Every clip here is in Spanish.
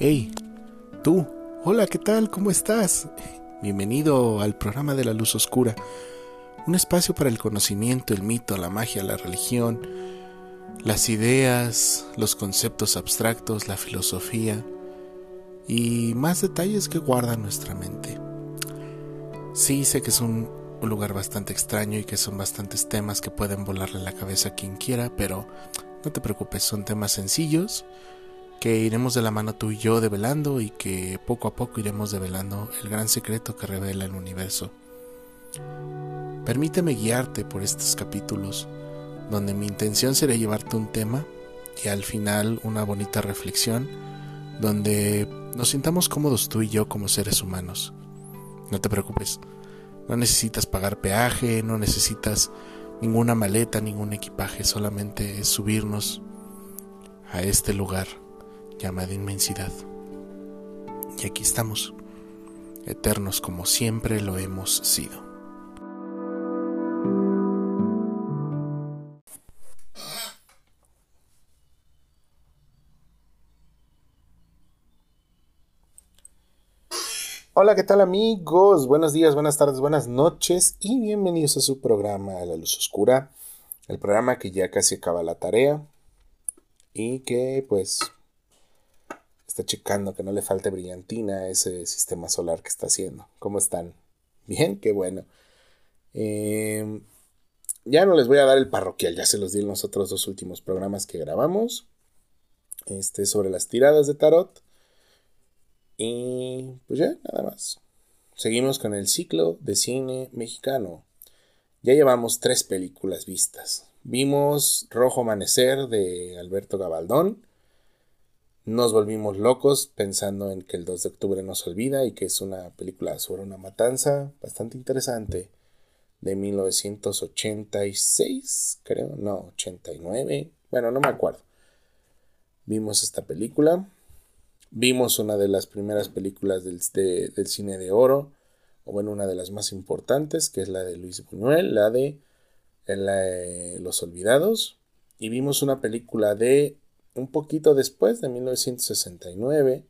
Hey, tú, hola, ¿qué tal? ¿Cómo estás? Bienvenido al programa de la luz oscura, un espacio para el conocimiento, el mito, la magia, la religión, las ideas, los conceptos abstractos, la filosofía y más detalles que guarda nuestra mente. Sí, sé que es un, lugar bastante extraño y que son bastantes temas que pueden volarle la cabeza a quien quiera, pero no te preocupes, son temas sencillos que iremos de la mano tú y yo develando y que poco a poco iremos develando el gran secreto que revela el universo. Permíteme guiarte por estos capítulos, donde mi intención será llevarte un tema y al final una bonita reflexión, donde nos sintamos cómodos tú y yo como seres humanos. No te preocupes, no necesitas pagar peaje, no necesitas ninguna maleta, ningún equipaje, solamente es subirnos a este lugar llamado inmensidad. Y aquí estamos, eternos como siempre lo hemos sido. Hola, ¿qué tal amigos? Buenos días, buenas tardes, buenas noches y bienvenidos a su programa La Luz Oscura, el programa que ya casi acaba la tarea y que pues está checando que no le falte brillantina a ese sistema solar que está haciendo. ¿Cómo están? Bien, qué bueno. Em, ya no les voy a dar el parroquial, ya se los di los otros dos últimos programas que grabamos. Este sobre las tiradas de tarot. Y pues ya, nada más. Seguimos con el ciclo de cine mexicano. Ya llevamos tres películas vistas. Vimos Rojo Amanecer de Alberto Gabaldón. Nos volvimos locos pensando en que el 2 de octubre nos olvida y que es una película sobre una matanza bastante interesante de 1986, creo, no, 89, bueno, no me acuerdo. Vimos esta película Vimos una de las primeras películas del, cine de oro, o bueno, una de las más importantes, que es la de Luis Buñuel, la de Los Olvidados. Y vimos una película de un poquito después, de 1969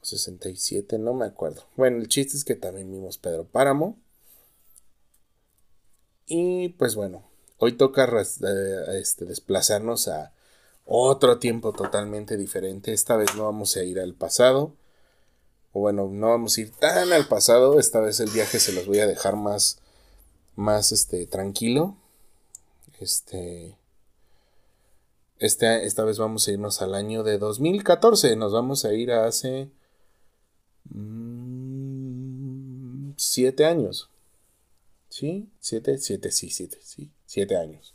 o 67, no me acuerdo. Bueno, el chiste es que también vimos Pedro Páramo. Y pues bueno, hoy toca eh, este, desplazarnos a otro tiempo totalmente diferente. Esta vez no vamos a ir al pasado. O bueno, no vamos a ir tan al pasado. Esta vez el viaje se los voy a dejar más, más este, tranquilo. Este, este, esta vez vamos a irnos al año de 2014. Nos vamos a ir a hace mm, siete años. ¿Sí? ¿Siete? Siete, sí, siete, sí. Siete años.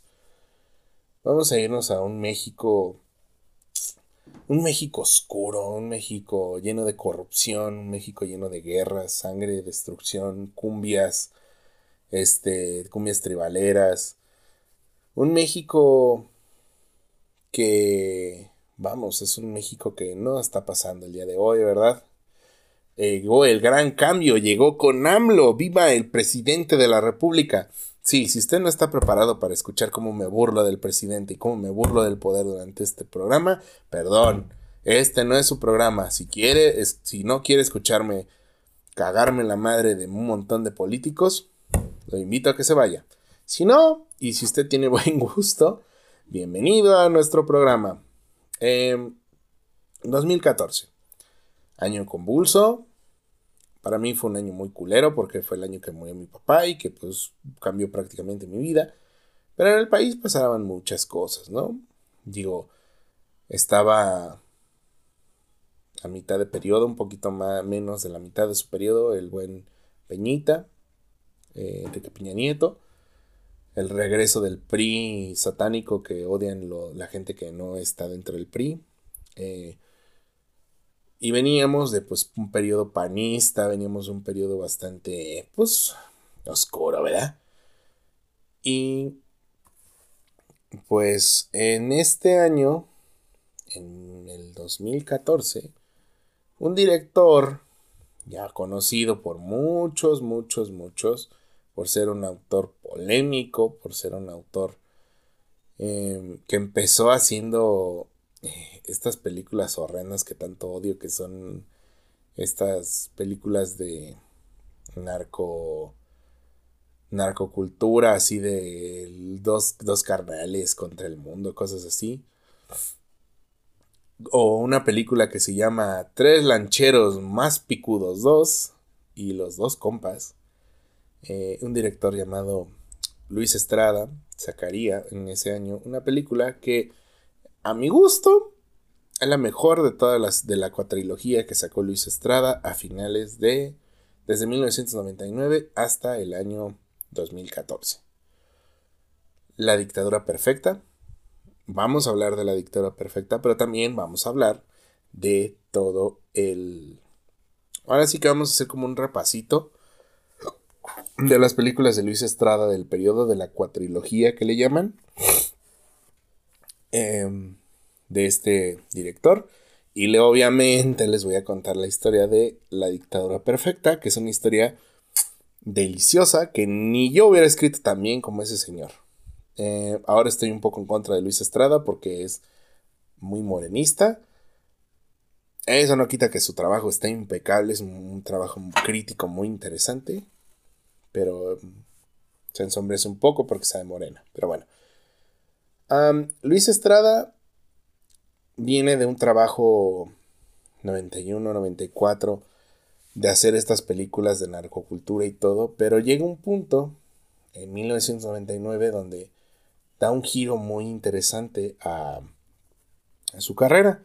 Vamos a irnos a un México, un México oscuro, un México lleno de corrupción, un México lleno de guerras, sangre, destrucción, cumbias, este, cumbias tribaleras, un México que, vamos, es un México que no está pasando el día de hoy, ¿verdad? Llegó el gran cambio, llegó con AMLO, viva el presidente de la República. Sí, si usted no está preparado para escuchar cómo me burlo del presidente y cómo me burlo del poder durante este programa, perdón, este no es su programa. Si quiere, si no quiere escucharme cagarme la madre de un montón de políticos, lo invito a que se vaya. Si no, y si usted tiene buen gusto, bienvenido a nuestro programa. 2014. Em, año convulso, para mí fue un año muy culero porque fue el año que murió mi papá y que pues cambió prácticamente mi vida. Pero en el país pasaban muchas cosas, ¿no? Digo, estaba a mitad de periodo, un poquito más, menos de la mitad de su periodo, el buen Peñita, eh, Enrique Nieto, el regreso del PRI satánico que odian la gente que no está dentro del PRI, eh, y veníamos de pues un periodo panista, veníamos de un periodo bastante pues oscuro, ¿verdad? Y pues en este año, en el 2014, un director ya conocido por muchos, muchos, muchos, por ser un autor polémico, por ser un autor eh, que empezó haciendo eh, estas películas horrendas que tanto odio, que son estas películas de narco narcocultura, así de dos, dos carnales contra el mundo, cosas así. O una película que se llama Tres lancheros más picudos dos y los dos compas. Eh, un director llamado Luis Estrada sacaría en ese año una película que a mi gusto es la mejor de todas las de la cuatrilogía que sacó Luis Estrada a finales de desde 1999 hasta el año 2014. La dictadura perfecta. Vamos a hablar de la dictadura perfecta, pero también vamos a hablar de todo el... Ahora sí que vamos a hacer como un repasito de las películas de Luis Estrada del periodo de la cuatrilogía que le llaman. Em, de este director. Y le, obviamente les voy a contar la historia de La dictadura perfecta, que es una historia deliciosa que ni yo hubiera escrito tan bien como ese señor. Eh, ahora estoy un poco en contra de Luis Estrada porque es muy morenista. Eso no quita que su trabajo está impecable, es un, trabajo crítico muy interesante, pero mm, se ensombrece un poco porque sabe morena. Pero bueno. Luis Estrada viene de un trabajo 91, 94 de hacer estas películas de narcocultura y todo, pero llega un punto en 1999 donde da un giro muy interesante a, a su carrera.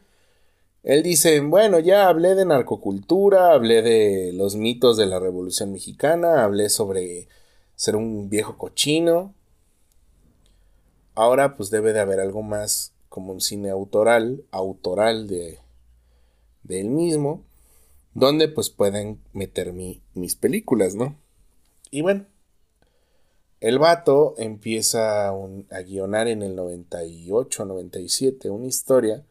Él dice, bueno, ya hablé de narcocultura, hablé de los mitos de la Revolución Mexicana, hablé sobre ser un viejo cochino. Ahora pues debe de haber algo más como un cine autoral, autoral de, de él mismo, donde pues pueden meter mis películas, ¿no? Y bueno, el vato empieza a guionar en el 98, 97 una historia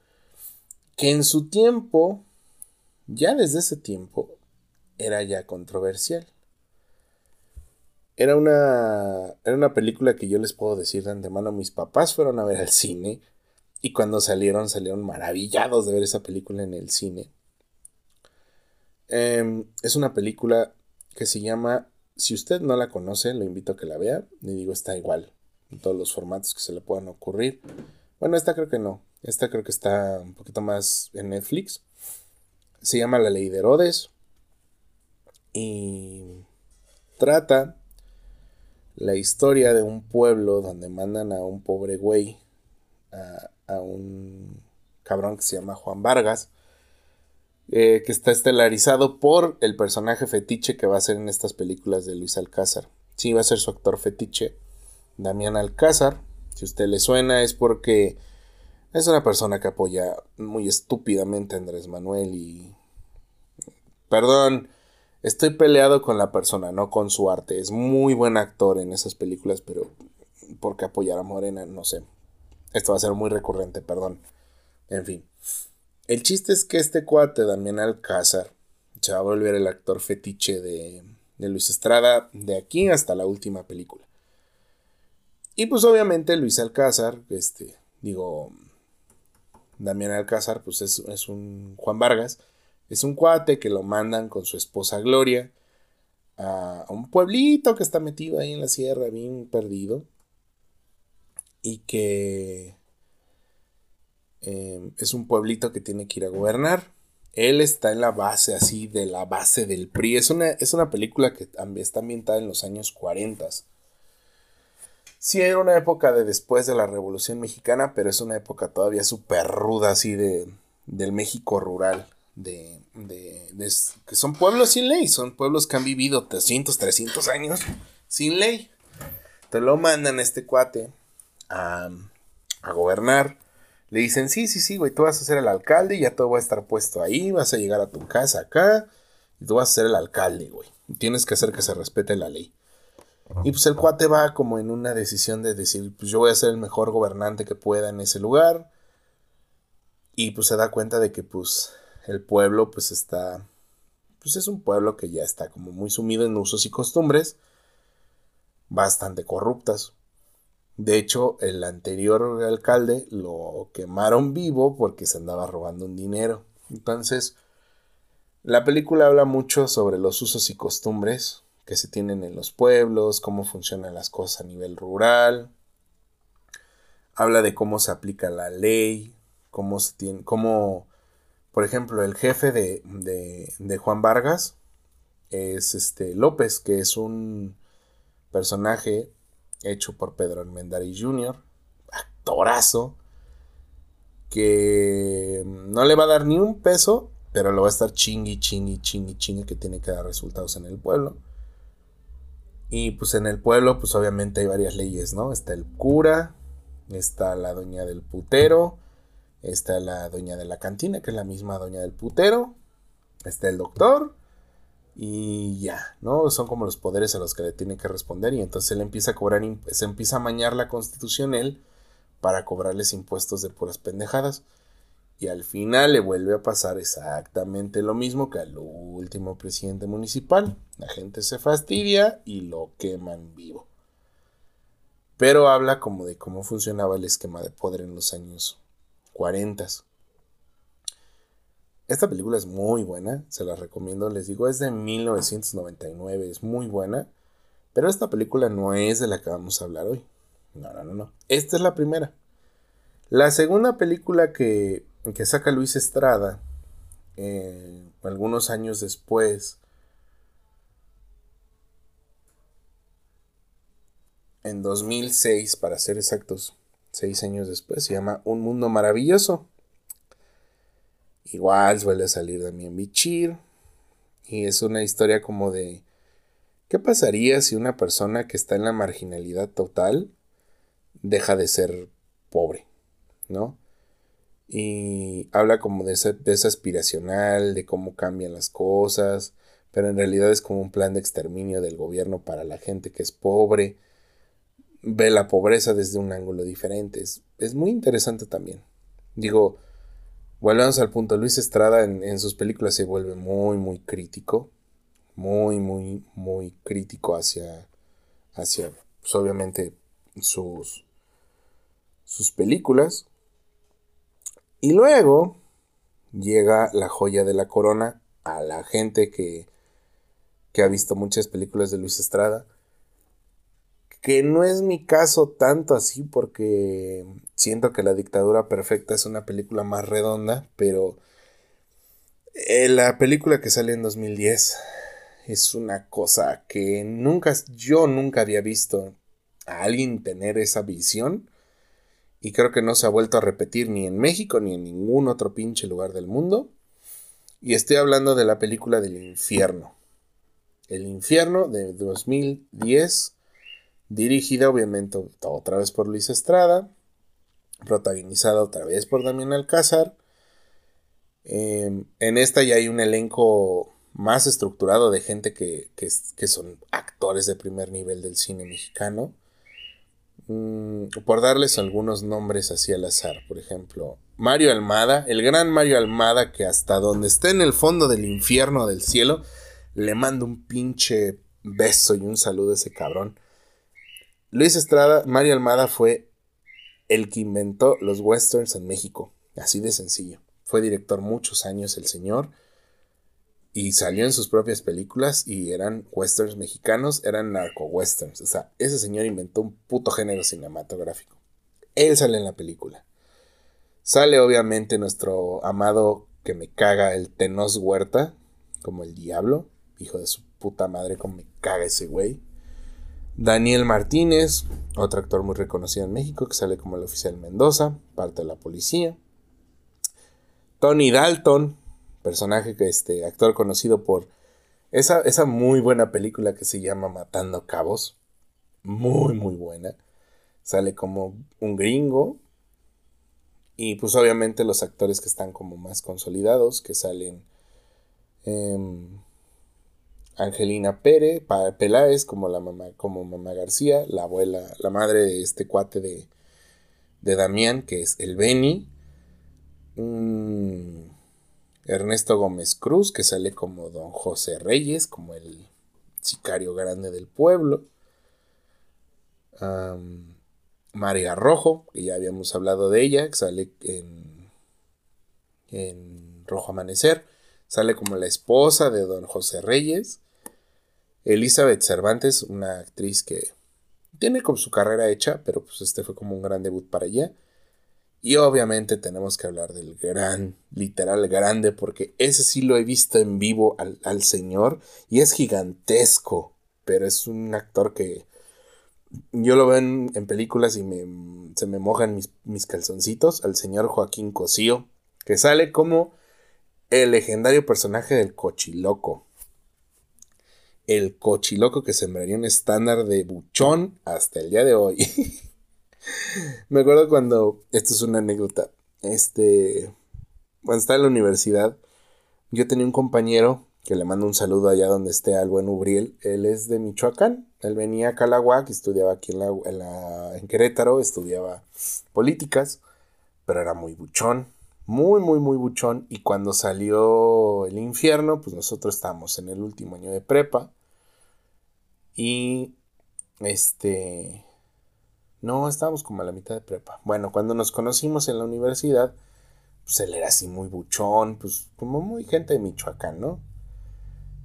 que en su tiempo, ya desde ese tiempo, era ya controversial. Era una, era una película que yo les puedo decir de antemano, mis papás fueron a ver al cine y cuando salieron, salieron maravillados de ver esa película en el cine. Em, es una película que se llama, si usted no la conoce, lo invito a que la vea. Le digo, está igual en todos los formatos que se le puedan ocurrir. Bueno, esta creo que no. Esta creo que está un poquito más en Netflix. Se llama La Ley de Herodes. Y trata la historia de un pueblo donde mandan a un pobre güey a, a un cabrón que se llama Juan Vargas, eh, que está estelarizado por el personaje fetiche que va a ser en estas películas de Luis Alcázar. Sí, va a ser su actor fetiche, Damián Alcázar. Si usted le suena es porque es una persona que apoya muy estúpidamente a Andrés Manuel y... Perdón, estoy peleado con la persona, no con su arte. Es muy buen actor en esas películas, pero porque apoyar a Morena, no sé. Esto va a ser muy recurrente, perdón. En fin. El chiste es que este cuate, Damián Alcázar, se va a volver el actor fetiche de, de Luis Estrada de aquí hasta la última película. Y pues obviamente Luis Alcázar, este, digo, Damián Alcázar, pues es, es, un Juan Vargas, es un cuate que lo mandan con su esposa Gloria a, un pueblito que está metido ahí en la sierra, bien perdido y que em, es un pueblito que tiene que ir a gobernar. Él está en la base así de la base del PRI. Es una, es una película que está ambientada en los años 40. Sí, era una época de después de la Revolución Mexicana, pero es una época todavía súper ruda así de, del México rural. De, de, que son pueblos sin ley, son pueblos que han vivido 300, 300 años sin ley. Te lo mandan este cuate a, gobernar. Le dicen, sí, sí, sí, güey, tú vas a ser el alcalde y ya todo va a estar puesto ahí, vas a llegar a tu casa acá y tú vas a ser el alcalde, güey. Tienes que hacer que se respete la ley. Y pues el cuate va como en una decisión de decir, pues yo voy a ser el mejor gobernante que pueda en ese lugar. Y pues se da cuenta de que pues el pueblo pues está, pues es un pueblo que ya está como muy sumido en usos y costumbres bastante corruptas. De hecho, el anterior alcalde lo quemaron vivo porque se andaba robando un dinero. Entonces, la película habla mucho sobre los usos y costumbres que se tienen en los pueblos, cómo funcionan las cosas a nivel rural. Habla de cómo se aplica la ley, cómo se tiene, cómo, por ejemplo, el jefe de, de Juan Vargas es este López, que es un personaje hecho por Pedro Almendaris Jr., actorazo, que no le va a dar ni un peso, pero lo va a estar chingui, chingui, chingui, chingui, que tiene que dar resultados en el pueblo. Y pues en el pueblo, pues obviamente hay varias leyes, ¿no? Está el cura, está la doña del putero, está la doña de la cantina, que es la misma doña del putero, está el doctor, y ya, ¿no? Son como los poderes a los que le tiene que responder y entonces él empieza a cobrar, se empieza a mañar la constitución él para cobrarles impuestos de puras pendejadas. Y al final le vuelve a pasar exactamente lo mismo que al último presidente municipal. La gente se fastidia y lo queman vivo. Pero habla como de cómo funcionaba el esquema de poder en los años 40. Esta película es muy buena, se la recomiendo, les digo, es de 1999, es muy buena, pero esta película no es de la que vamos a hablar hoy. No, no, no, no. Esta es la primera. La segunda película que, que saca Luis Estrada, eh, algunos años después, en 2006, para ser exactos, seis años después, se llama Un Mundo Maravilloso. Igual suele salir Damien Bichir. Y es una historia como de. ¿Qué pasaría si una persona que está en la marginalidad total deja de ser pobre? ¿No? Y habla como de esa, de aspiracional, de cómo cambian las cosas, pero en realidad es como un plan de exterminio del gobierno para la gente que es pobre. Ve la pobreza desde un ángulo diferente. Es, es muy interesante también. Digo, Volvemos al punto. Luis Estrada en, sus películas se vuelve muy, muy crítico. Muy, muy, muy crítico hacia, hacia pues, obviamente, sus, sus películas. Y luego llega la joya de la corona a la gente que, que ha visto muchas películas de Luis Estrada que no es mi caso tanto así porque siento que La dictadura perfecta es una película más redonda, pero eh, la película que sale en 2010 es una cosa que nunca, yo nunca había visto a alguien tener esa visión y creo que no se ha vuelto a repetir ni en México ni en ningún otro pinche lugar del mundo. Y estoy hablando de la película del infierno. El infierno de 2010 dirigida obviamente otra vez por Luis Estrada, protagonizada otra vez por Damián Alcázar. Em, en esta ya hay un elenco más estructurado de gente que, son actores de primer nivel del cine mexicano. Mm, por darles algunos nombres así al azar, por ejemplo, Mario Almada, el gran Mario Almada que hasta donde esté en el fondo del infierno del cielo, le mando un pinche beso y un saludo a ese cabrón. Luis Estrada, Mario Almada fue el que inventó los westerns en México. Así de sencillo. Fue director muchos años el señor. Y salió en sus propias películas y eran westerns mexicanos, eran narco westerns. O sea, ese señor inventó un puto género cinematográfico. Él sale en la película. Sale obviamente nuestro amado que me caga el Tenos Huerta, como el diablo, hijo de su puta madre, como me caga ese güey. Daniel Martínez, otro actor muy reconocido en México, que sale como el oficial Mendoza, parte de la policía. Tony Dalton, personaje este actor conocido por esa, esa muy buena película que se llama Matando Cabos. Muy, muy buena. Sale como un gringo. Y pues obviamente los actores que están como más consolidados, que salen... Angelina Pérez, Peláez como la mamá, como mamá García, la abuela, la madre de este cuate de, de Damián, que es el Beni. Ernesto Gómez Cruz, que sale como don José Reyes, como el sicario grande del pueblo. María Rojo, que ya habíamos hablado de ella, que sale en, en Rojo Amanecer, sale como la esposa de don José Reyes. Elizabeth Cervantes, una actriz que tiene como su carrera hecha, pero pues este fue como un gran debut para ella. Y obviamente tenemos que hablar del gran, literal grande, porque ese sí lo he visto en vivo al, señor y es gigantesco, pero es un actor que yo lo veo en, películas y se me mojan mis, mis, calzoncitos, al señor Joaquín Cosío, que sale como el legendario personaje del cochiloco. El cochiloco que sembraría un estándar de buchón hasta el día de hoy. Me acuerdo cuando, esto es una anécdota, este, cuando estaba en la universidad, yo tenía un compañero que le mando un saludo allá donde esté al buen Ubriel, él es de Michoacán, él venía a Calahuac, estudiaba aquí en, en, Querétaro, estudiaba políticas, pero era muy buchón, muy, muy, muy buchón, y cuando salió el infierno, pues nosotros estábamos en el último año de prepa, y este no, estábamos como a la mitad de prepa. Bueno, cuando nos conocimos en la universidad, pues él era así muy buchón, pues como muy gente de Michoacán, ¿no?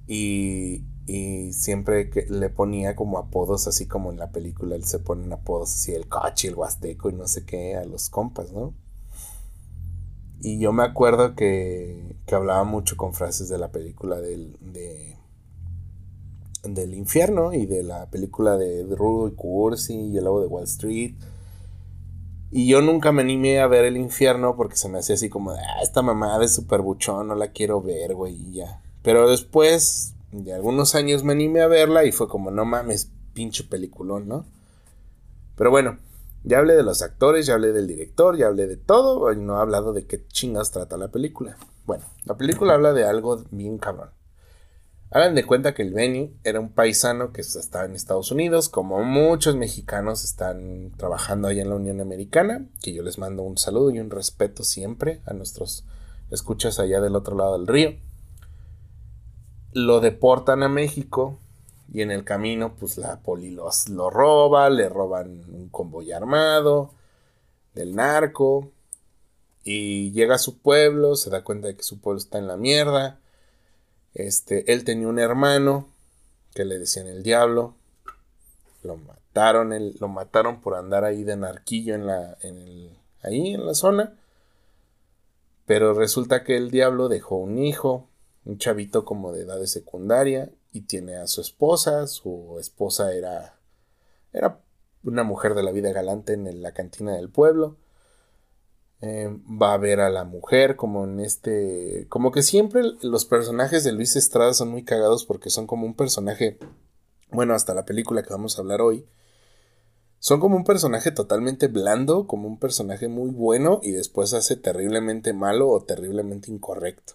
Y, y siempre que le ponía como apodos, así como en la película, él se ponen apodos así, el coche, el huasteco y no sé qué, a los compas, ¿no? Y yo me acuerdo que, que hablaba mucho con frases de la película del, de del infierno y de la película de Rudo y Cursi y el lobo de Wall Street. Y yo nunca me animé a ver el infierno porque se me hacía así como de, ah, esta mamá de super buchón, no la quiero ver, güey, y ya. Pero después de algunos años me animé a verla y fue como, no mames, pinche peliculón, ¿no? Pero bueno, ya hablé de los actores, ya hablé del director, ya hablé de todo, y no he hablado de qué chingas trata la película. Bueno, la película habla de algo bien cabrón. Hagan de cuenta que el Benny era un paisano que estaba en Estados Unidos, como muchos mexicanos están trabajando allá en la Unión Americana, que yo les mando un saludo y un respeto siempre a nuestros escuchas allá del otro lado del río. Lo deportan a México y en el camino pues la poli los, lo roba, le roban un convoy armado del narco y llega a su pueblo, se da cuenta de que su pueblo está en la mierda este, él tenía un hermano que le decían el diablo. Lo mataron, lo mataron por andar ahí de narquillo en la, en ahí en la zona. Pero resulta que el diablo dejó un hijo, un chavito como de edad de secundaria, y tiene a su esposa. Su esposa era, era una mujer de la vida galante en la cantina del pueblo. Em, va a ver a la mujer como en este como que siempre los personajes de Luis Estrada son muy cagados porque son como un personaje bueno hasta la película que vamos a hablar hoy son como un personaje totalmente blando como un personaje muy bueno y después hace terriblemente malo o terriblemente incorrecto.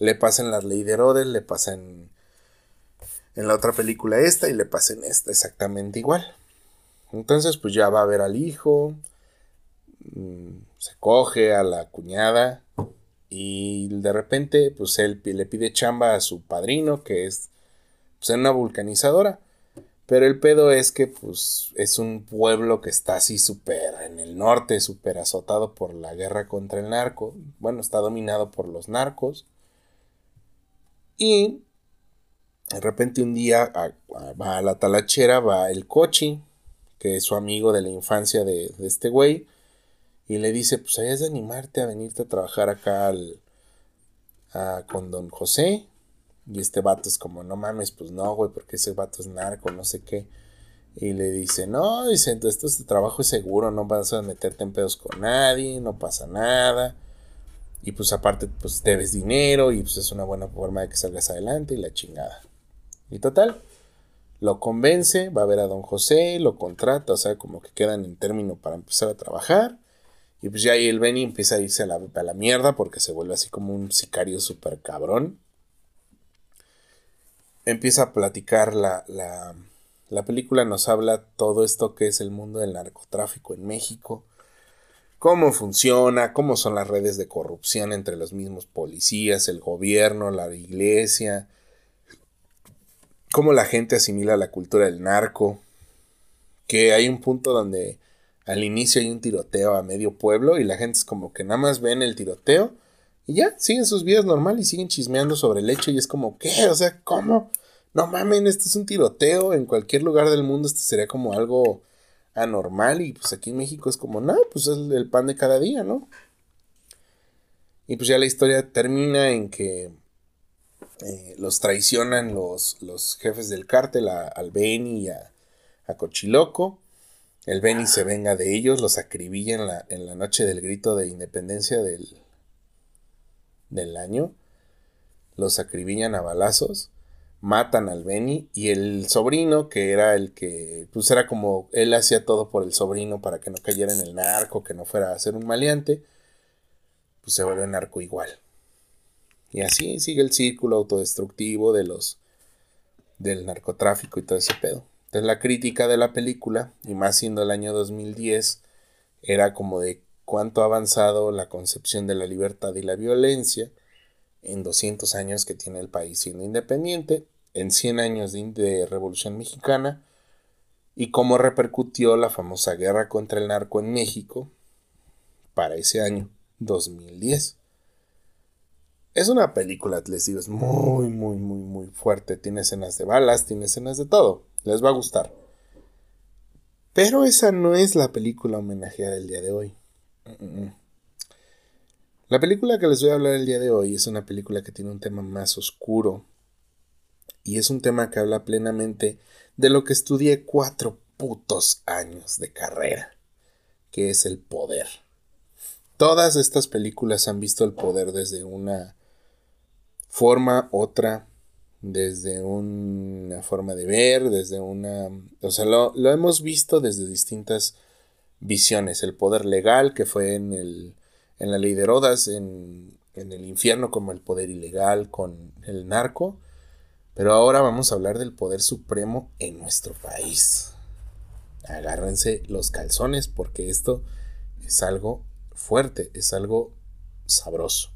Le pasa en la ley de Herodes le pasa en en la otra película esta y le pasa en esta exactamente igual. Entonces pues ya va a ver al hijo Mm, se coge a la cuñada y de repente pues él le pide chamba a su padrino que es pues, una vulcanizadora. Pero el pedo es que pues es un pueblo que está así súper en el norte, súper azotado por la guerra contra el narco. Bueno, está dominado por los narcos. Y de repente un día va a la talachera, va el coche, que es su amigo de la infancia de, de este güey y le dice, pues hayas de animarte a venirte a trabajar acá al, con don José. Y este vato es como, no mames, pues no, güey, porque ese vato es narco, no sé qué. Y le dice, no, dice, entonces este trabajo es seguro, no vas a meterte en pedos con nadie, no pasa nada. Y pues aparte, pues debes dinero y pues es una buena forma de que salgas adelante y la chingada. Y total, lo convence, va a ver a don José, lo contrata, o sea, como que quedan en término para empezar a trabajar. Y pues ya ahí el Benny empieza a irse a la, a la mierda porque se vuelve así como un sicario súper cabrón. Empieza a platicar la, la, la película, nos habla todo esto que es el mundo del narcotráfico en México. Cómo funciona, cómo son las redes de corrupción entre los mismos policías, el gobierno, la iglesia, cómo la gente asimila la cultura del narco, que hay un punto donde al inicio hay un tiroteo a medio pueblo y la gente es como que nada más ven el tiroteo y ya, siguen sus vidas normal y siguen chismeando sobre el hecho y es como, ¿qué? O sea, ¿cómo? No mamen, esto es un tiroteo, en cualquier lugar del mundo esto sería como algo anormal y pues aquí en México es como, no, pues es el pan de cada día, ¿no? Y pues ya la historia termina en que eh, los traicionan los, los, jefes del cártel a, al Beni y a, a, Cochiloco. El Beni se venga de ellos, los acribilla en la, en la noche del grito de independencia del, del año. Los acribillan a balazos matan al Benny y el sobrino, que era el que, pues era como, él hacía todo por el sobrino para que no cayera en el narco, que no fuera a ser un maleante, pues se vuelve narco igual. Y así sigue el círculo autodestructivo de los, del narcotráfico y todo ese pedo. Entonces la crítica de la película, y más siendo el año 2010, era como de cuánto ha avanzado la concepción de la libertad y la violencia en 200 años que tiene el país siendo independiente en 100 años de, Revolución Mexicana y cómo repercutió la famosa guerra contra el narco en México para ese año 2010. Es una película, les digo, es muy, muy, muy, muy fuerte. Tiene escenas de balas, tiene escenas de todo. Les va a gustar. Pero esa no es la película homenajeada del día de hoy. La película que les voy a hablar el día de hoy es una película que tiene un tema más oscuro, y es un tema que habla plenamente de lo que estudié cuatro putos años de carrera, que es el poder. Todas estas películas han visto el poder desde una forma, otra, desde una forma de ver, desde una... O sea, lo, hemos visto desde distintas visiones. El poder legal, que fue en, el, en la ley de Rodas, en, en el infierno como el poder ilegal con el narco, pero ahora vamos a hablar del poder supremo en nuestro país. Agárrense los calzones porque esto es algo fuerte, es algo sabroso.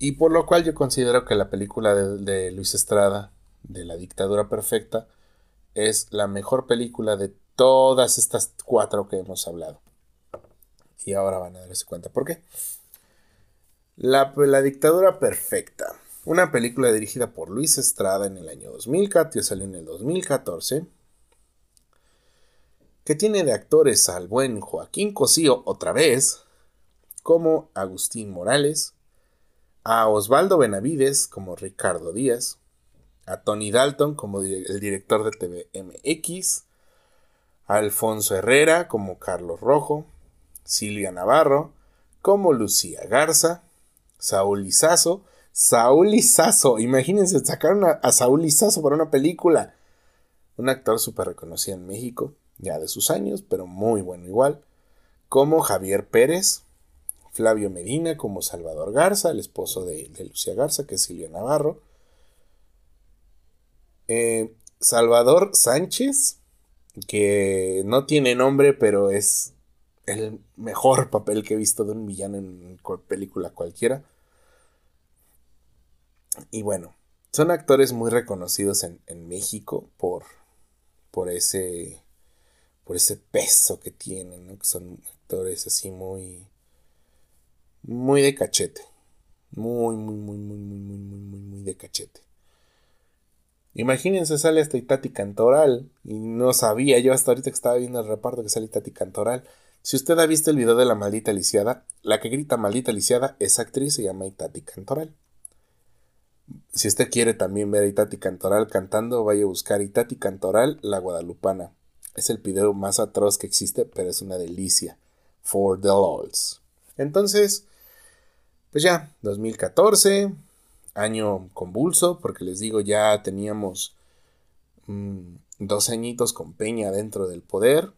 Y por lo cual yo considero que la película de, Luis Estrada, de la dictadura perfecta, es la mejor película de todas estas cuatro que hemos hablado. Y ahora van a darse cuenta por qué. La, la dictadura perfecta una película dirigida por Luis Estrada en el año 2014, salió en el 2014, que tiene de actores al buen Joaquín Cosío otra vez, como Agustín Morales, a Osvaldo Benavides como Ricardo Díaz, a Tony Dalton como el director de TVMX, a Alfonso Herrera como Carlos Rojo, Silvia Navarro como Lucía Garza, Saúl Lizazo Saúl Lizazo. Imagínense, sacaron a, Saúl Lizazo para una película. Un actor súper reconocido en México, ya de sus años, pero muy bueno igual. Como Javier Pérez, Flavio Medina, como Salvador Garza, el esposo de, Lucía Garza, que es Silvia Navarro. Eh, Salvador Sánchez, que no tiene nombre, pero es el mejor papel que he visto de un villano en película cualquiera. Y bueno, son actores muy reconocidos en, México por, por, ese, por ese peso que tienen, ¿no? que son actores así muy, muy de cachete. Muy, muy, muy, muy, muy, muy, muy, muy, muy de cachete. Imagínense, sale hasta Itati Cantoral. Y no sabía yo hasta ahorita que estaba viendo el reparto que sale Itati Cantoral. Si usted ha visto el video de la maldita lisiada, la que grita maldita lisiada, esa actriz se llama Itati Cantoral. Si usted quiere también ver a Itati Cantoral cantando, vaya a buscar Itati Cantoral, la guadalupana. Es el video más atroz que existe, pero es una delicia. For the LOLs. Entonces, pues ya, 2014, año convulso, porque les digo, ya teníamos mm, dos añitos con Peña dentro del poder.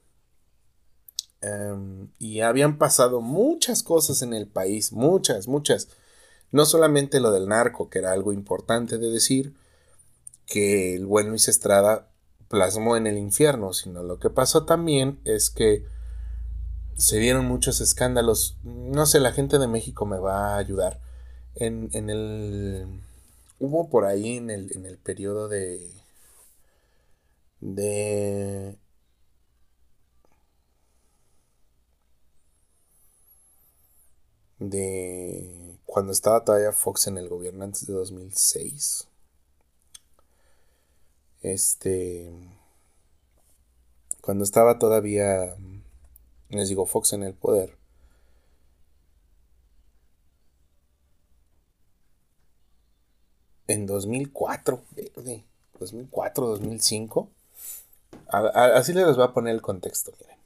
Em, y habían pasado muchas cosas en el país, muchas, muchas. No solamente lo del narco, que era algo importante de decir, que el buen Luis Estrada plasmó en el infierno, sino lo que pasó también es que se dieron muchos escándalos. No sé, la gente de México me va a ayudar. En, en el. Hubo por ahí en el, en el periodo de. de. de cuando estaba todavía Fox en el gobierno antes de 2006. Este cuando estaba todavía les digo, Fox en el poder. En 2004, 2004, 2005. así les voy a poner el contexto, miren.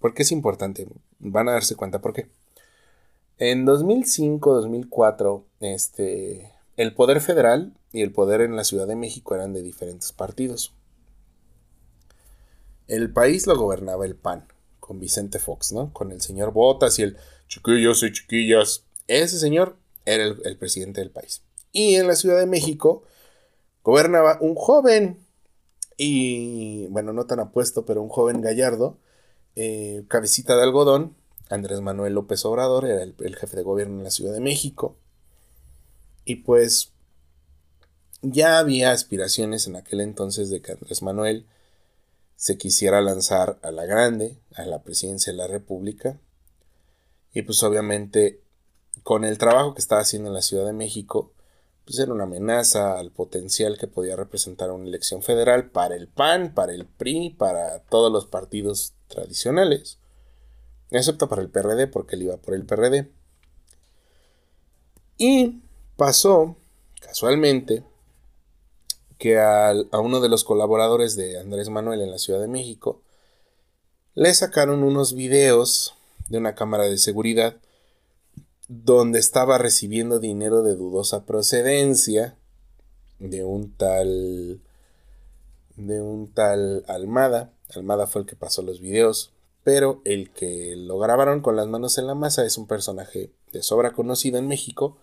Porque es importante, van a darse cuenta por qué. En 2005, 2004, este, el poder federal y el poder en la Ciudad de México eran de diferentes partidos. El país lo gobernaba el PAN, con Vicente Fox, ¿no? Con el señor Botas y el chiquillos y chiquillas. Ese señor era el, presidente del país. Y en la Ciudad de México gobernaba un joven, y bueno, no tan apuesto, pero un joven gallardo, eh, cabecita de algodón, Andrés Manuel López Obrador era el, jefe de gobierno en la Ciudad de México. Y pues ya había aspiraciones en aquel entonces de que Andrés Manuel se quisiera lanzar a la grande, a la presidencia de la República. Y pues obviamente con el trabajo que estaba haciendo en la Ciudad de México, pues era una amenaza al potencial que podía representar una elección federal para el PAN, para el PRI, para todos los partidos tradicionales excepto para el PRD, porque él iba por el PRD. Y pasó, casualmente, que a uno de los colaboradores de Andrés Manuel en la Ciudad de México le sacaron unos videos de una cámara de seguridad donde estaba recibiendo dinero de dudosa procedencia de un tal de un tal Almada. Almada fue el que pasó los videos pero el que lo grabaron con las manos en la masa es un personaje de sobra conocido en México,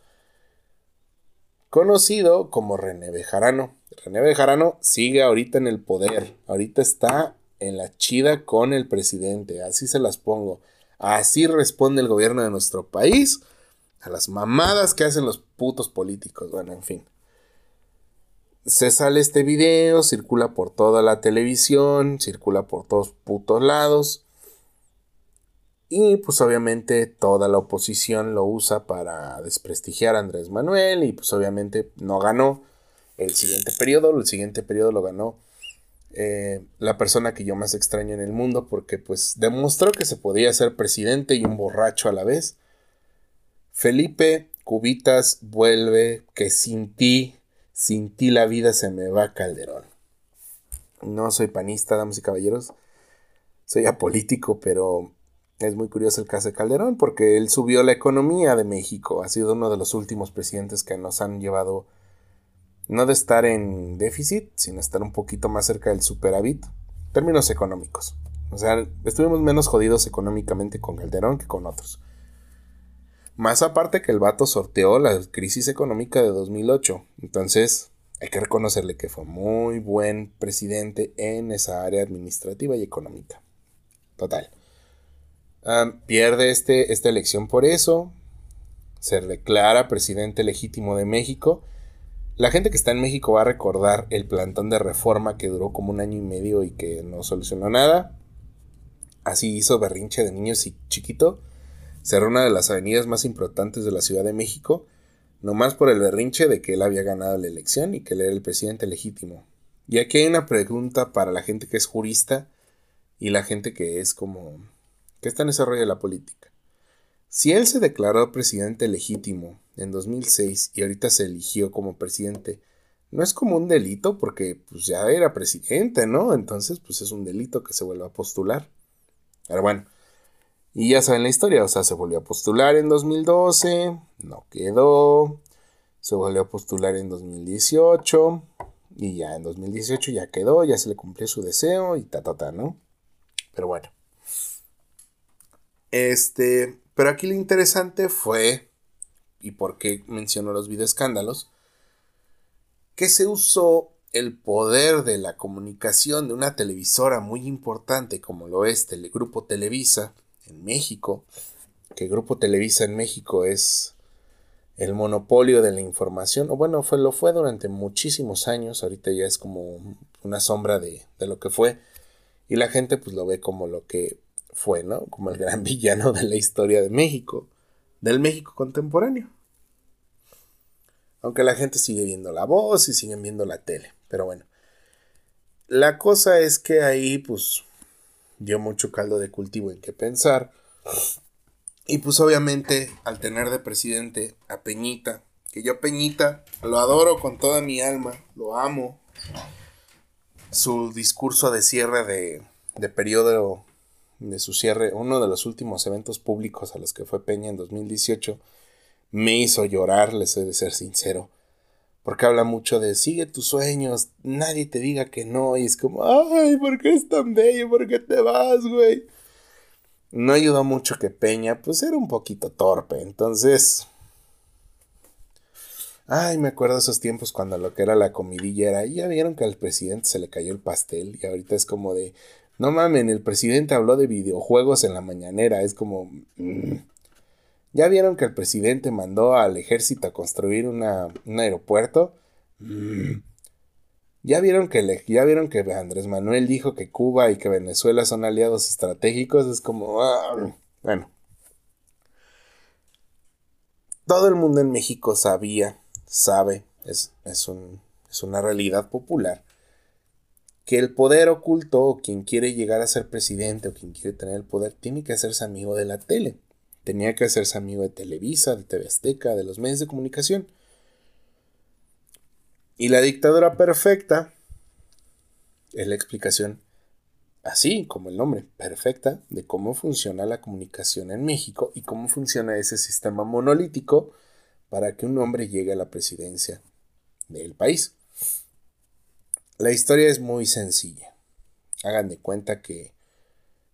conocido como René Bejarano. René Bejarano sigue ahorita en el poder, ahorita está en la chida con el presidente, así se las pongo. Así responde el gobierno de nuestro país a las mamadas que hacen los putos políticos. Bueno, en fin. Se sale este video, circula por toda la televisión, circula por todos putos lados. Y pues obviamente toda la oposición lo usa para desprestigiar a Andrés Manuel y pues obviamente no ganó el siguiente periodo, el siguiente periodo lo ganó eh, la persona que yo más extraño en el mundo porque pues demostró que se podía ser presidente y un borracho a la vez. Felipe Cubitas vuelve que sin ti, sin ti la vida se me va Calderón. No soy panista, damas y caballeros. Soy apolítico, pero es muy curioso el caso de Calderón porque él subió la economía de México. Ha sido uno de los últimos presidentes que nos han llevado no de estar en déficit, sino estar un poquito más cerca del superávit. Términos económicos. O sea, estuvimos menos jodidos económicamente con Calderón que con otros. Más aparte que el vato sorteó la crisis económica de 2008. Entonces, hay que reconocerle que fue muy buen presidente en esa área administrativa y económica. Total pierde este, esta elección por eso. Se declara presidente legítimo de México. La gente que está en México va a recordar el plantón de reforma que duró como un año y medio y que no solucionó nada. Así hizo berrinche de niños y chiquito. Cerró una de las avenidas más importantes de la Ciudad de México, nomás por el berrinche de que él había ganado la elección y que él era el presidente legítimo. Y aquí hay una pregunta para la gente que es jurista y la gente que es como que está en ese rollo de la política. Si él se declaró presidente legítimo en 2006 y ahorita se eligió como presidente, no es como un delito porque pues ya era presidente, ¿no? Entonces pues es un delito que se vuelva a postular. Pero bueno, y ya saben la historia, o sea, se volvió a postular en 2012, no quedó, se volvió a postular en 2018 y ya en 2018 ya quedó, ya se le cumplió su deseo y ta ta ta, ¿no? Pero bueno. Este, pero aquí lo interesante fue, y por qué menciono los videoescándalos, que se usó el poder de la comunicación de una televisora muy importante como lo es el Grupo Televisa en México, que Grupo Televisa en México es el monopolio de la información, o bueno, fue, lo fue durante muchísimos años, ahorita ya es como una sombra de, de lo que fue, y la gente pues lo ve como lo que fue, ¿no? Como el gran villano de la historia de México. Del México contemporáneo. Aunque la gente sigue viendo la voz y siguen viendo la tele. Pero bueno. La cosa es que ahí pues dio mucho caldo de cultivo en qué pensar. Y pues obviamente al tener de presidente a Peñita, que yo Peñita lo adoro con toda mi alma, lo amo. Su discurso de cierre de, de periodo de su cierre, uno de los últimos eventos públicos a los que fue Peña en 2018, me hizo llorar, les he de ser sincero. Porque habla mucho de sigue tus sueños, nadie te diga que no, y es como, ay, ¿por qué es tan bello? ¿Por qué te vas, güey? No ayudó mucho que Peña, pues era un poquito torpe, entonces... Ay, me acuerdo esos tiempos cuando lo que era la comidilla era, ya vieron que al presidente se le cayó el pastel y ahorita es como de, no mamen, el presidente habló de videojuegos en la mañanera, es como... Mm, ¿Ya vieron que el presidente mandó al ejército a construir un aeropuerto? Mm. ¿Ya vieron, que ¿Ya vieron que Andrés Manuel dijo que Cuba y que Venezuela son aliados estratégicos? Es como... Ah, bueno. Todo el mundo en México sabía, sabe, es, es, un, es una realidad popular, que el poder oculto o quien quiere llegar a ser presidente o quien quiere tener el poder tiene que hacerse amigo de la tele. Tenía que hacerse amigo de Televisa, de TV Azteca, de los medios de comunicación. Y la dictadura perfecta es la explicación, así como el nombre, perfecta, de cómo funciona la comunicación en México y cómo funciona ese sistema monolítico para que un hombre llegue a la presidencia del país. La historia es muy sencilla. Hagan de cuenta que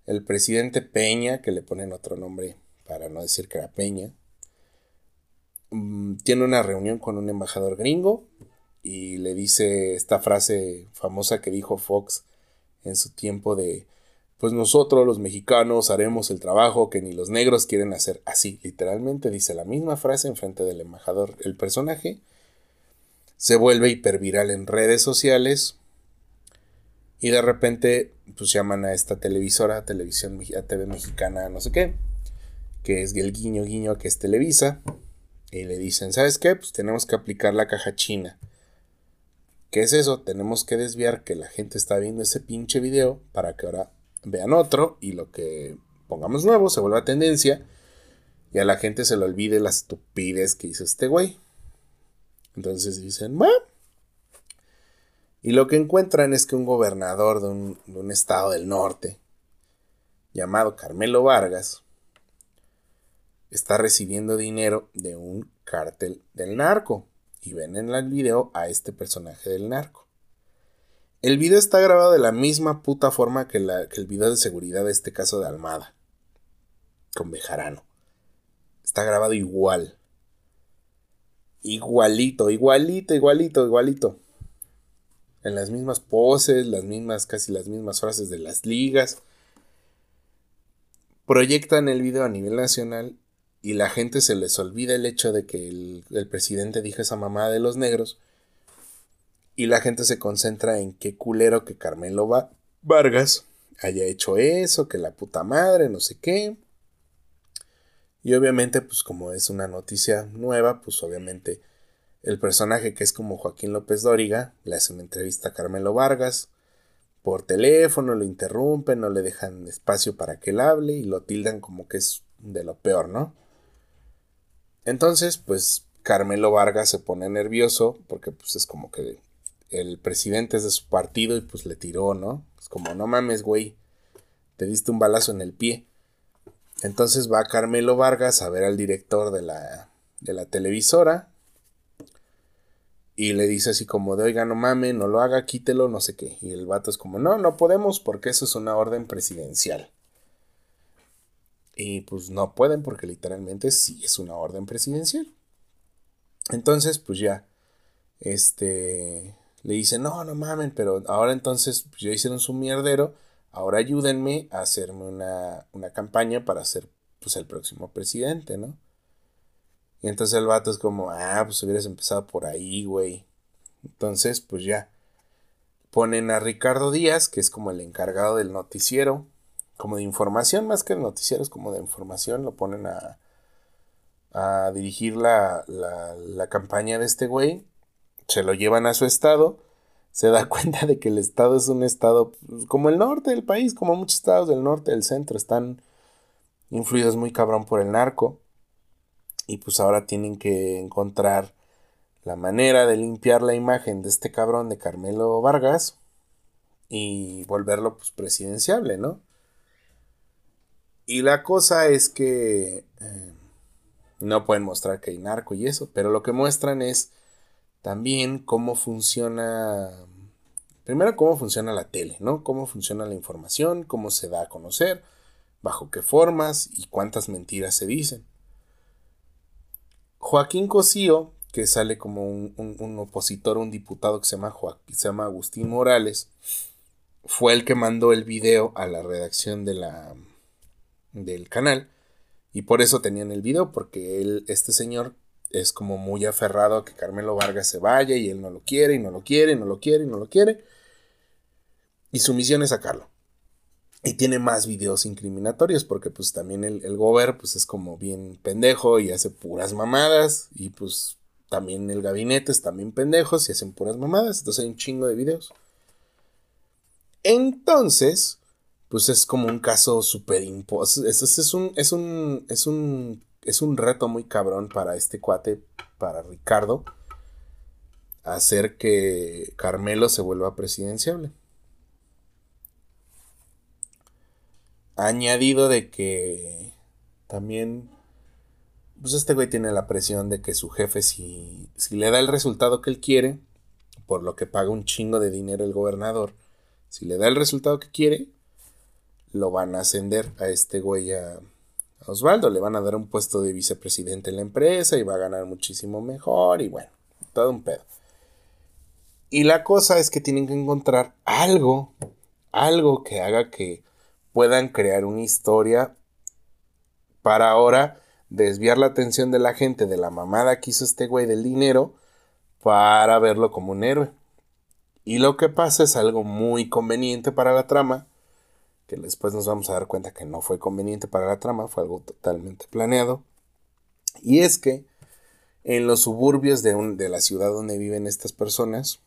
el presidente Peña, que le ponen otro nombre para no decir que era Peña, mm, tiene una reunión con un embajador gringo y le dice esta frase famosa que dijo Fox en su tiempo de pues nosotros los mexicanos haremos el trabajo que ni los negros quieren hacer. Así, literalmente dice la misma frase en frente del embajador. El personaje se vuelve hiperviral en redes sociales y de repente pues llaman a esta televisora, televisión, a TV mexicana, no sé qué, que es el guiño guiño que es Televisa, y le dicen, ¿sabes qué? Pues tenemos que aplicar la caja china. ¿Qué es eso? Tenemos que desviar que la gente está viendo ese pinche video para que ahora vean otro y lo que pongamos nuevo se vuelva tendencia y a la gente se le olvide la estupidez que hizo este güey. Entonces dicen, ¿va? Y lo que encuentran es que un gobernador de un, de un estado del norte, llamado Carmelo Vargas, está recibiendo dinero de un cártel del narco. Y ven en el video a este personaje del narco. El video está grabado de la misma puta forma que, la, que el video de seguridad de este caso de Almada. Con Bejarano. Está grabado igual. Igualito, igualito, igualito, igualito. En las mismas poses, las mismas, casi las mismas frases de las ligas. Proyectan el video a nivel nacional y la gente se les olvida el hecho de que el, presidente dijo esa mamá de los negros y la gente se concentra en qué culero que Carmelo Vargas haya hecho eso, que la puta madre, no sé qué. Y obviamente, pues como es una noticia nueva, pues obviamente el personaje que es como Joaquín López Dóriga le hace una entrevista a Carmelo Vargas por teléfono, lo interrumpen, no le dejan espacio para que él hable y lo tildan como que es de lo peor, ¿no? Entonces, pues Carmelo Vargas se pone nervioso porque pues es como que el presidente es de su partido y pues le tiró, ¿no? Es como, no mames, güey, te diste un balazo en el pie. Entonces va Carmelo Vargas a ver al director de la, de la televisora y le dice así como de, oiga, no mames, no lo haga, quítelo, no sé qué. Y el vato es como, no, no podemos porque eso es una orden presidencial. Y pues no pueden porque literalmente sí es una orden presidencial. Entonces, pues ya, este, le dicen, no, no mamen, pero ahora entonces pues ya hicieron su mierdero, ahora ayúdenme a hacerme una, una campaña para ser pues el próximo presidente, ¿no? Y entonces el vato es como, ah, pues hubieras empezado por ahí, güey. Entonces, pues ya. Ponen a Ricardo Díaz, que es como el encargado del noticiero, como de información, más que el noticiero, es como de información, lo ponen a, a dirigir la, la, la campaña de este güey. Se lo llevan a su estado. Se da cuenta de que el estado es un estado pues, como el norte del país, como muchos estados del norte, del centro, están influidos muy cabrón por el narco. Y pues ahora tienen que encontrar la manera de limpiar la imagen de este cabrón de Carmelo Vargas y volverlo pues presidenciable, ¿no? Y la cosa es que eh, no pueden mostrar que hay narco y eso, pero lo que muestran es también cómo funciona, primero cómo funciona la tele, ¿no? Cómo funciona la información, cómo se da a conocer, bajo qué formas y cuántas mentiras se dicen. Joaquín Cosío, que sale como un, opositor, un diputado que se llama, se llama Agustín Morales, fue el que mandó el video a la redacción de la, del canal y por eso tenían el video, porque él, este señor es como muy aferrado a que Carmelo Vargas se vaya y él no lo quiere y no lo quiere y no lo quiere y no lo quiere. Y su misión es sacarlo. Y tiene más videos incriminatorios porque pues también el, el gober pues es como bien pendejo y hace puras mamadas y pues también el gabinete es también pendejos y hacen puras mamadas. Entonces hay un chingo de videos. Entonces, pues es como un caso súper imposible. Es, es, un, es, un, es, un, es un reto muy cabrón para este cuate, para Ricardo, hacer que Carmelo se vuelva presidenciable. Añadido de que también, pues este güey tiene la presión de que su jefe, si, si le da el resultado que él quiere, por lo que paga un chingo de dinero el gobernador, si le da el resultado que quiere, lo van a ascender a este güey a, Osvaldo, le van a dar un puesto de vicepresidente en la empresa y va a ganar muchísimo mejor y bueno, todo un pedo. Y la cosa es que tienen que encontrar algo, algo que haga que puedan crear una historia para ahora desviar la atención de la gente de la mamada que hizo este güey del dinero para verlo como un héroe. Y lo que pasa es algo muy conveniente para la trama, que después nos vamos a dar cuenta que no fue conveniente para la trama, fue algo totalmente planeado. Y es que en los suburbios de, de la ciudad donde viven estas personas,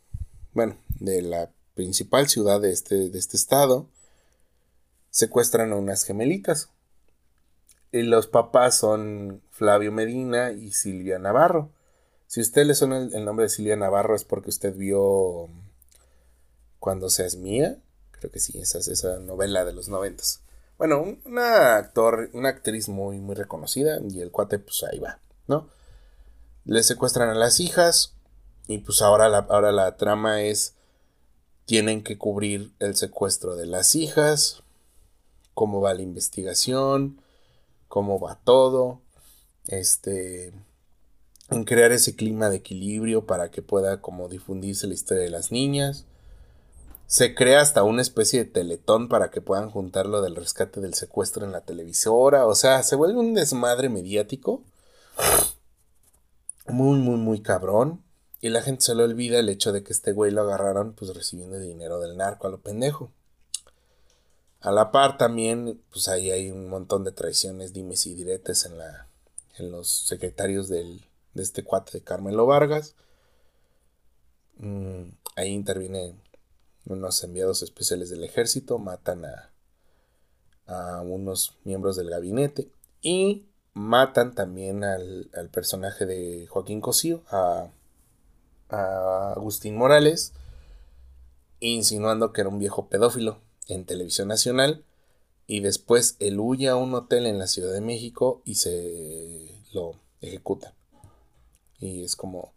bueno, de la principal ciudad de este, de este estado, secuestran a unas gemelitas. Y los papás son Flavio Medina y Silvia Navarro. Si usted le suena el nombre de Silvia Navarro es porque usted vio cuando seas mía. Creo que sí, esa es esa novela de los noventas. Bueno, una actor, una actriz muy, muy reconocida y el cuate, pues ahí va, ¿no? Le secuestran a las hijas y pues ahora la, ahora la trama es, tienen que cubrir el secuestro de las hijas, cómo va la investigación, cómo va todo, este, en crear ese clima de equilibrio para que pueda como difundirse la historia de las niñas se crea hasta una especie de teletón para que puedan juntar lo del rescate del secuestro en la televisora. O sea, se vuelve un desmadre mediático. Muy, muy, muy cabrón. Y la gente se le olvida el hecho de que este güey lo agarraron pues recibiendo dinero del narco a lo pendejo. A la par también, pues ahí hay un montón de traiciones, dimes y diretes en, la, en los secretarios del, de este cuate de Carmelo Vargas. Mm, ahí interviene unos enviados especiales del ejército matan a, a unos miembros del gabinete y matan también al, personaje de Joaquín Cosío, a, a, Agustín Morales, insinuando que era un viejo pedófilo en televisión nacional. Y después él huye a un hotel en la Ciudad de México y se lo ejecutan. Y es como,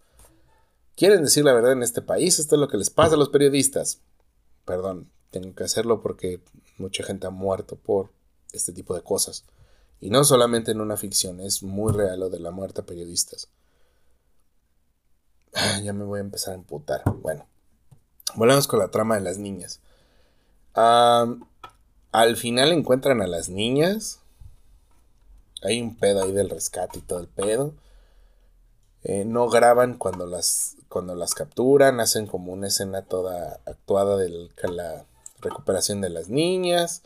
quieren decir la verdad en este país, esto es lo que les pasa a los periodistas perdón, tengo que hacerlo porque mucha gente ha muerto por este tipo de cosas. Y no solamente en una ficción, es muy real lo de la muerte a periodistas. Ah, ya me voy a empezar a emputar. Bueno, volvemos con la trama de las niñas. al final encuentran a las niñas. Hay un pedo ahí del rescate y todo el pedo. Eh, no graban cuando las, cuando las capturan, hacen como una escena toda actuada de la recuperación de las niñas.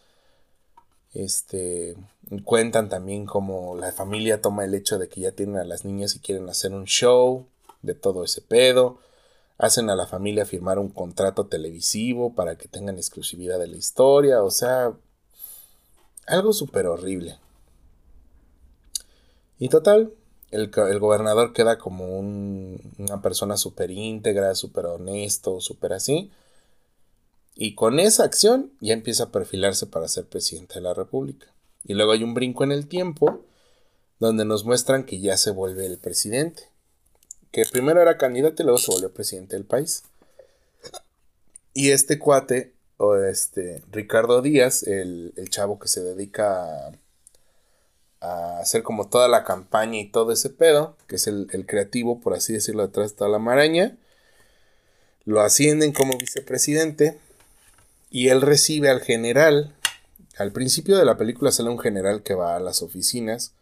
Este, cuentan también como la familia toma el hecho de que ya tienen a las niñas y quieren hacer un show de todo ese pedo. Hacen a la familia firmar un contrato televisivo para que tengan exclusividad de la historia. O sea, algo súper horrible. Y total, el, gobernador queda como una persona súper íntegra, súper honesto, súper así. Y con esa acción ya empieza a perfilarse para ser presidente de la República. Y luego hay un brinco en el tiempo donde nos muestran que ya se vuelve el presidente. Que primero era candidato y luego se volvió presidente del país. Y este cuate, o este Ricardo Díaz, el, el chavo que se dedica a a hacer como toda la campaña y todo ese pedo, que es el, creativo, por así decirlo, detrás de toda la maraña. Lo ascienden como vicepresidente y él recibe al general. Al principio de la película sale un general que va a las oficinas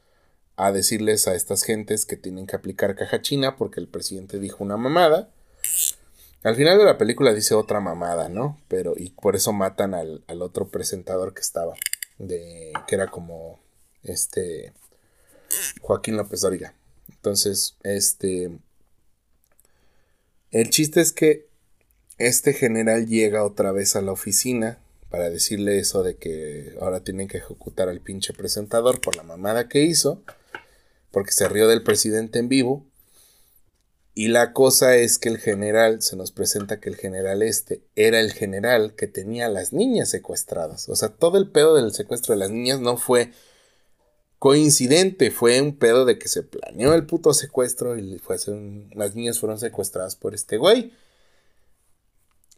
a decirles a estas gentes que tienen que aplicar caja china porque el presidente dijo una mamada. Al final de la película dice otra mamada, ¿no? Pero y por eso matan al, al otro presentador que estaba, de que era como este Joaquín López Dóriga. Entonces, este el chiste es que este general llega otra vez a la oficina para decirle eso de que ahora tienen que ejecutar al pinche presentador por la mamada que hizo, porque se rió del presidente en vivo. Y la cosa es que el general, se nos presenta que el general este era el general que tenía a las niñas secuestradas. O sea, todo el pedo del secuestro de las niñas no fue coincidente, fue un pedo de que se planeó el puto secuestro y las niñas fueron secuestradas por este güey.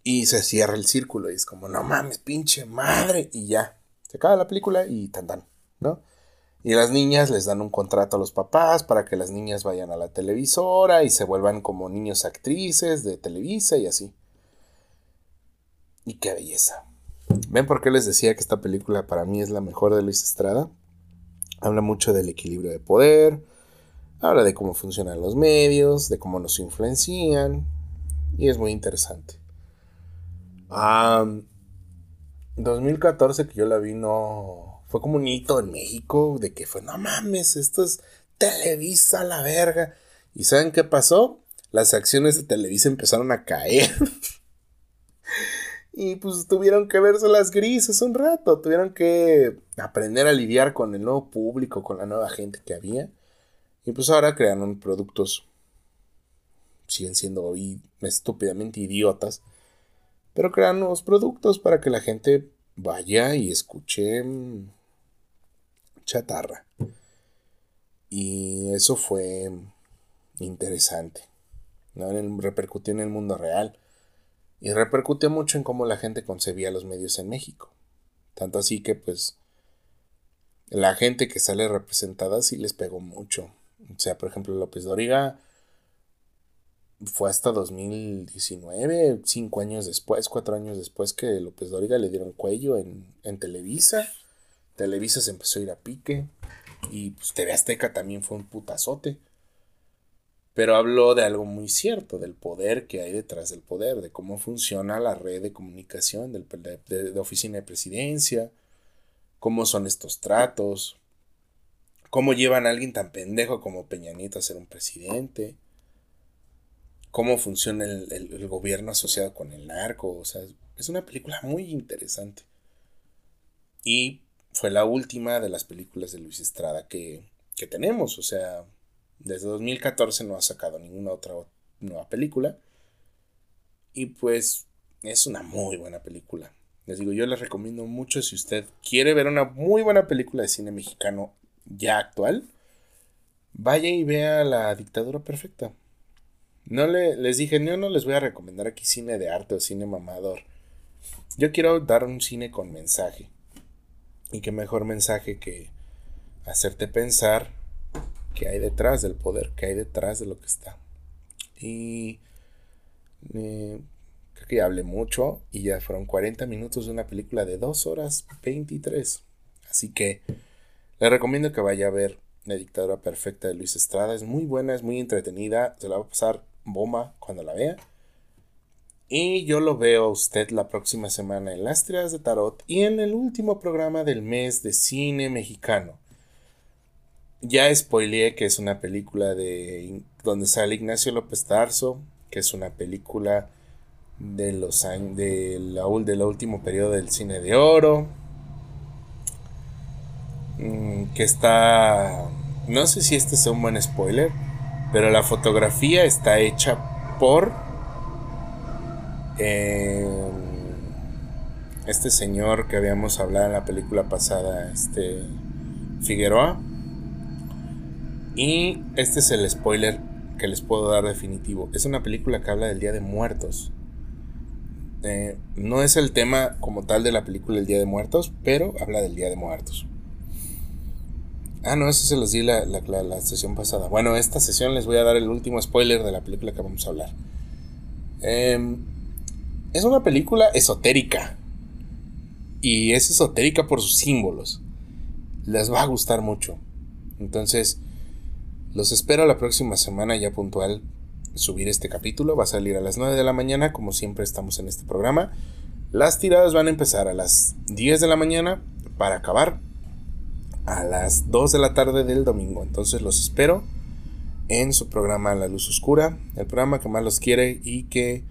Y se cierra el círculo y es como, no mames, pinche madre. Y ya, se acaba la película y tan tan, ¿no? Y las niñas les dan un contrato a los papás para que las niñas vayan a la televisora y se vuelvan como niños actrices de Televisa y así. Y qué belleza. ¿Ven por qué les decía que esta película para mí es la mejor de Luis Estrada? Habla mucho del equilibrio de poder, habla de cómo funcionan los medios, de cómo nos influencian, y es muy interesante. 2014 que yo la vi no fue como un hito en México de que fue no mames, esto es Televisa la verga. ¿Y saben qué pasó? Las acciones de Televisa empezaron a caer. Y pues tuvieron que verse las grises un rato, tuvieron que aprender a lidiar con el nuevo público, con la nueva gente que había. Y pues ahora crearon productos, siguen siendo estúpidamente idiotas, pero crean nuevos productos para que la gente vaya y escuche mm, chatarra. Y eso fue interesante. ¿no? repercutió en el mundo real y repercute mucho en cómo la gente concebía los medios en México. Tanto así que pues la gente que sale representada sí les pegó mucho. O sea, por ejemplo, López Doriga fue hasta 2019, cinco años después, cuatro años después que López Doriga le dieron cuello en, en Televisa. Televisa se empezó a ir a pique. Y pues TV Azteca también fue un putazote pero habló de algo muy cierto, del poder que hay detrás del poder, de cómo funciona la red de comunicación del, de, oficina de presidencia, cómo son estos tratos, cómo llevan a alguien tan pendejo como Peña Nieto a ser un presidente, cómo funciona el, el gobierno asociado con el narco, o sea, es una película muy interesante. Y fue la última de las películas de Luis Estrada que, que tenemos, o sea, desde 2014 no ha sacado ninguna otra nueva película. Y pues es una muy buena película. Les digo, yo les recomiendo mucho si usted quiere ver una muy buena película de cine mexicano ya actual, vaya y vea La dictadura perfecta. No le, les dije, yo no les voy a recomendar aquí cine de arte o cine mamador. Yo quiero dar un cine con mensaje. Y qué mejor mensaje que hacerte pensar que hay detrás del poder, que hay detrás de lo que está. Y eh, creo que hablé mucho y ya fueron 40 minutos de una película de 2 horas 23. Así que le recomiendo que vaya a ver La dictadura perfecta de Luis Estrada. Es muy buena, es muy entretenida, se la va a pasar bomba cuando la vea. Y yo lo veo a usted la próxima semana en Las Tiradas de Tarot y en el último programa del mes de cine mexicano. Ya spoileé que es una película de donde sale Ignacio López Tarso, que es una película de los años de la, del último periodo del cine de oro. Mm, que está no sé si este es un buen spoiler, pero la fotografía está hecha por em, este señor que habíamos hablado en la película pasada, este Figueroa. Y este es el spoiler que les puedo dar definitivo. Es una película que habla del Día de Muertos. Eh, no es el tema como tal de la película El Día de Muertos, pero habla del Día de Muertos. Ah, no, eso se los di la, la, sesión pasada. Bueno, esta sesión les voy a dar el último spoiler de la película que vamos a hablar. Em, es una película esotérica. Y es esotérica por sus símbolos. Les va a gustar mucho. Entonces, los espero la próxima semana ya puntual subir este capítulo. Va a salir a las 9 de la mañana, como siempre estamos en este programa. Las tiradas van a empezar a las 10 de la mañana para acabar a las 2 de la tarde del domingo. Entonces los espero en su programa La Luz Oscura, el programa que más los quiere y que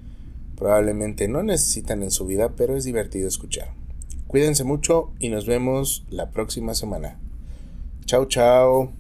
probablemente no necesitan en su vida, pero es divertido escuchar. Cuídense mucho y nos vemos la próxima semana. Chao, chao.